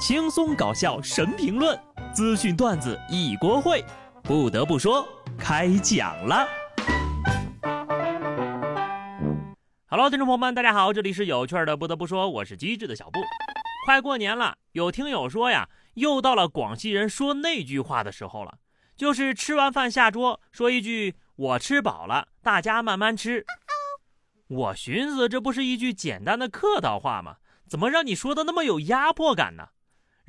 轻松搞笑神评论，资讯段子一锅烩。不得不说，开讲了。Hello，听众朋友们，大家好，这里是有趣的。不得不说，我是机智的小布。快过年了，有听友说呀，又到了广西人说那句话的时候了，就是吃完饭下桌说一句“我吃饱了，大家慢慢吃”。我寻思，这不是一句简单的客套话吗？怎么让你说的那么有压迫感呢？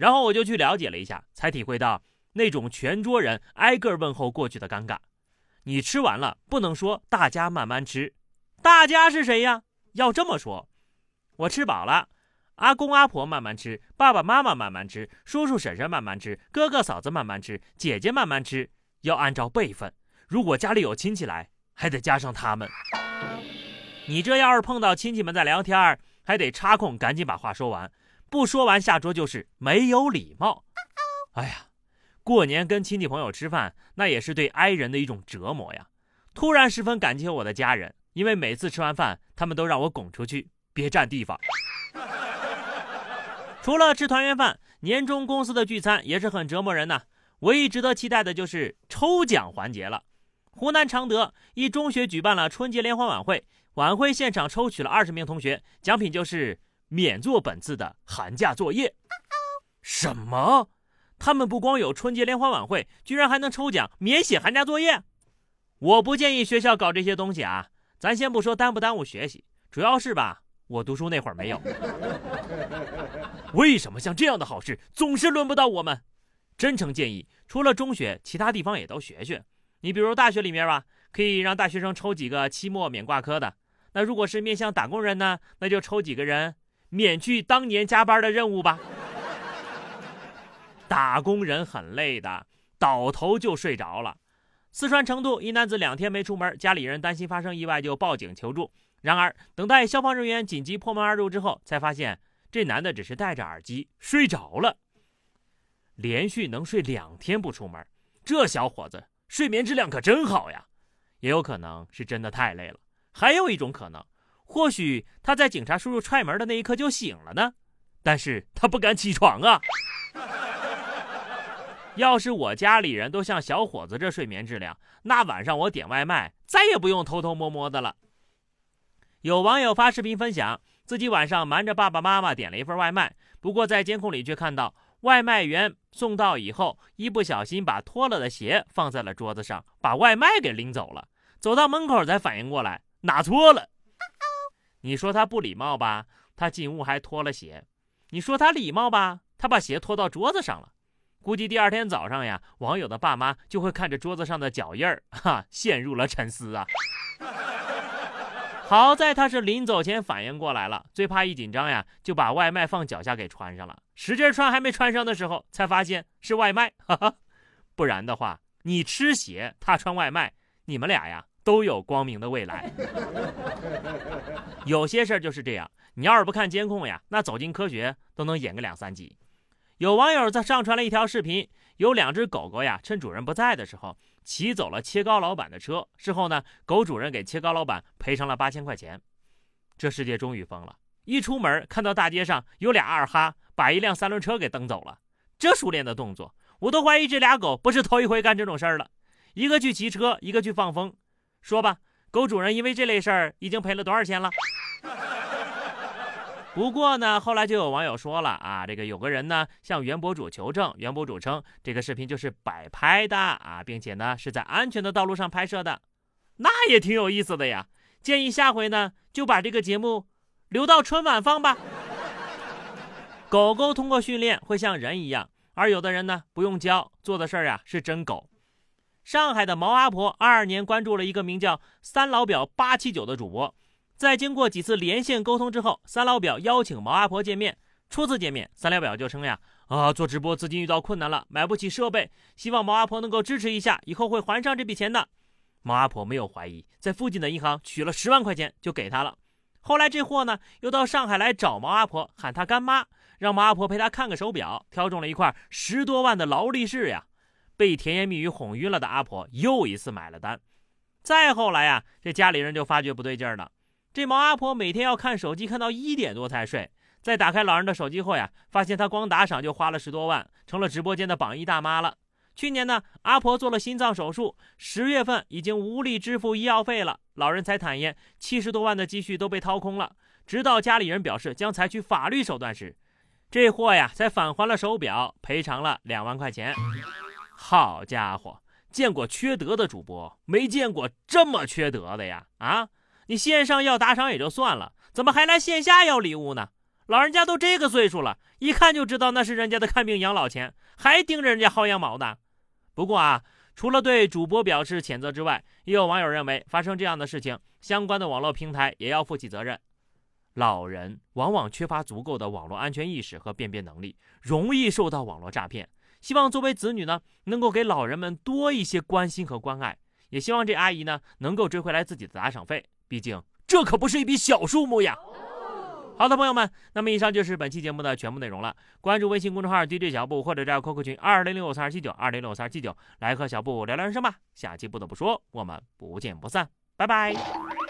然后我就去了解了一下，才体会到那种全桌人挨个问候过去的尴尬。你吃完了，不能说大家慢慢吃，大家是谁呀？要这么说，我吃饱了，阿公阿婆慢慢吃，爸爸妈妈慢慢吃，叔叔婶婶慢慢吃，哥哥嫂子慢慢吃，姐姐慢慢吃，要按照辈分。如果家里有亲戚来，还得加上他们。你这要是碰到亲戚们在聊天，还得插空赶紧把话说完。不说完下桌就是没有礼貌。哎呀，过年跟亲戚朋友吃饭，那也是对哀人的一种折磨呀。突然十分感激我的家人，因为每次吃完饭，他们都让我拱出去，别占地方。除了吃团圆饭，年终公司的聚餐也是很折磨人呐。唯一值得期待的就是抽奖环节了。湖南常德一中学举办了春节联欢晚会，晚会现场抽取了二十名同学，奖品就是。免做本次的寒假作业？什么？他们不光有春节联欢晚会，居然还能抽奖免写寒假作业？我不建议学校搞这些东西啊！咱先不说耽不耽误学习，主要是吧，我读书那会儿没有。为什么像这样的好事总是轮不到我们？真诚建议，除了中学，其他地方也都学学。你比如大学里面吧，可以让大学生抽几个期末免挂科的。那如果是面向打工人呢，那就抽几个人。免去当年加班的任务吧。打工人很累的，倒头就睡着了。四川成都一男子两天没出门，家里人担心发生意外，就报警求助。然而，等待消防人员紧急破门而入之后，才发现这男的只是戴着耳机睡着了。连续能睡两天不出门，这小伙子睡眠质量可真好呀。也有可能是真的太累了，还有一种可能。或许他在警察叔叔踹门的那一刻就醒了呢，但是他不敢起床啊。要是我家里人都像小伙子这睡眠质量，那晚上我点外卖再也不用偷偷摸摸的了。有网友发视频分享，自己晚上瞒着爸爸妈妈点了一份外卖，不过在监控里却看到外卖员送到以后，一不小心把脱了的鞋放在了桌子上，把外卖给拎走了。走到门口才反应过来，拿错了。你说他不礼貌吧？他进屋还脱了鞋。你说他礼貌吧？他把鞋拖到桌子上了。估计第二天早上呀，网友的爸妈就会看着桌子上的脚印儿，哈，陷入了沉思啊。好在他是临走前反应过来了，最怕一紧张呀，就把外卖放脚下给穿上了。使劲穿还没穿上的时候，才发现是外卖，哈哈。不然的话，你吃鞋，他穿外卖，你们俩呀。都有光明的未来。有些事儿就是这样，你要是不看监控呀，那走进科学都能演个两三集。有网友在上传了一条视频，有两只狗狗呀，趁主人不在的时候骑走了切糕老板的车。事后呢，狗主人给切糕老板赔偿了八千块钱。这世界终于疯了，一出门看到大街上有俩二哈把一辆三轮车给蹬走了。这熟练的动作，我都怀疑这俩狗不是头一回干这种事儿了。一个去骑车，一个去放风。说吧，狗主人因为这类事儿已经赔了多少钱了？不过呢，后来就有网友说了啊，这个有个人呢向原博主求证，原博主称这个视频就是摆拍的啊，并且呢是在安全的道路上拍摄的，那也挺有意思的呀。建议下回呢就把这个节目留到春晚放吧。狗狗通过训练会像人一样，而有的人呢不用教，做的事儿呀是真狗。上海的毛阿婆二二年关注了一个名叫“三老表八七九”的主播，在经过几次连线沟通之后，三老表邀请毛阿婆见面。初次见面，三老表就称呀：“啊，做直播资金遇到困难了，买不起设备，希望毛阿婆能够支持一下，以后会还上这笔钱的。”毛阿婆没有怀疑，在附近的银行取了十万块钱就给他了。后来这货呢，又到上海来找毛阿婆，喊他干妈，让毛阿婆陪他看个手表，挑中了一块十多万的劳力士呀。被甜言蜜语哄晕了的阿婆又一次买了单。再后来呀，这家里人就发觉不对劲儿了。这毛阿婆每天要看手机看到一点多才睡，在打开老人的手机后呀，发现他光打赏就花了十多万，成了直播间的榜一大妈了。去年呢，阿婆做了心脏手术，十月份已经无力支付医药费了，老人才坦言，七十多万的积蓄都被掏空了。直到家里人表示将采取法律手段时，这货呀才返还了手表，赔偿了两万块钱。好家伙，见过缺德的主播，没见过这么缺德的呀！啊，你线上要打赏也就算了，怎么还来线下要礼物呢？老人家都这个岁数了，一看就知道那是人家的看病养老钱，还盯着人家薅羊毛呢。不过啊，除了对主播表示谴责之外，也有网友认为发生这样的事情，相关的网络平台也要负起责任。老人往往缺乏足够的网络安全意识和辨别能力，容易受到网络诈骗。希望作为子女呢，能够给老人们多一些关心和关爱，也希望这阿姨呢能够追回来自己的打赏费，毕竟这可不是一笔小数目呀。好的，朋友们，那么以上就是本期节目的全部内容了。关注微信公众号 DJ 小布，或者加入 QQ 群二零六三二七九二零六三二七九，来和小布聊聊人生吧。下期不得不说，我们不见不散，拜拜。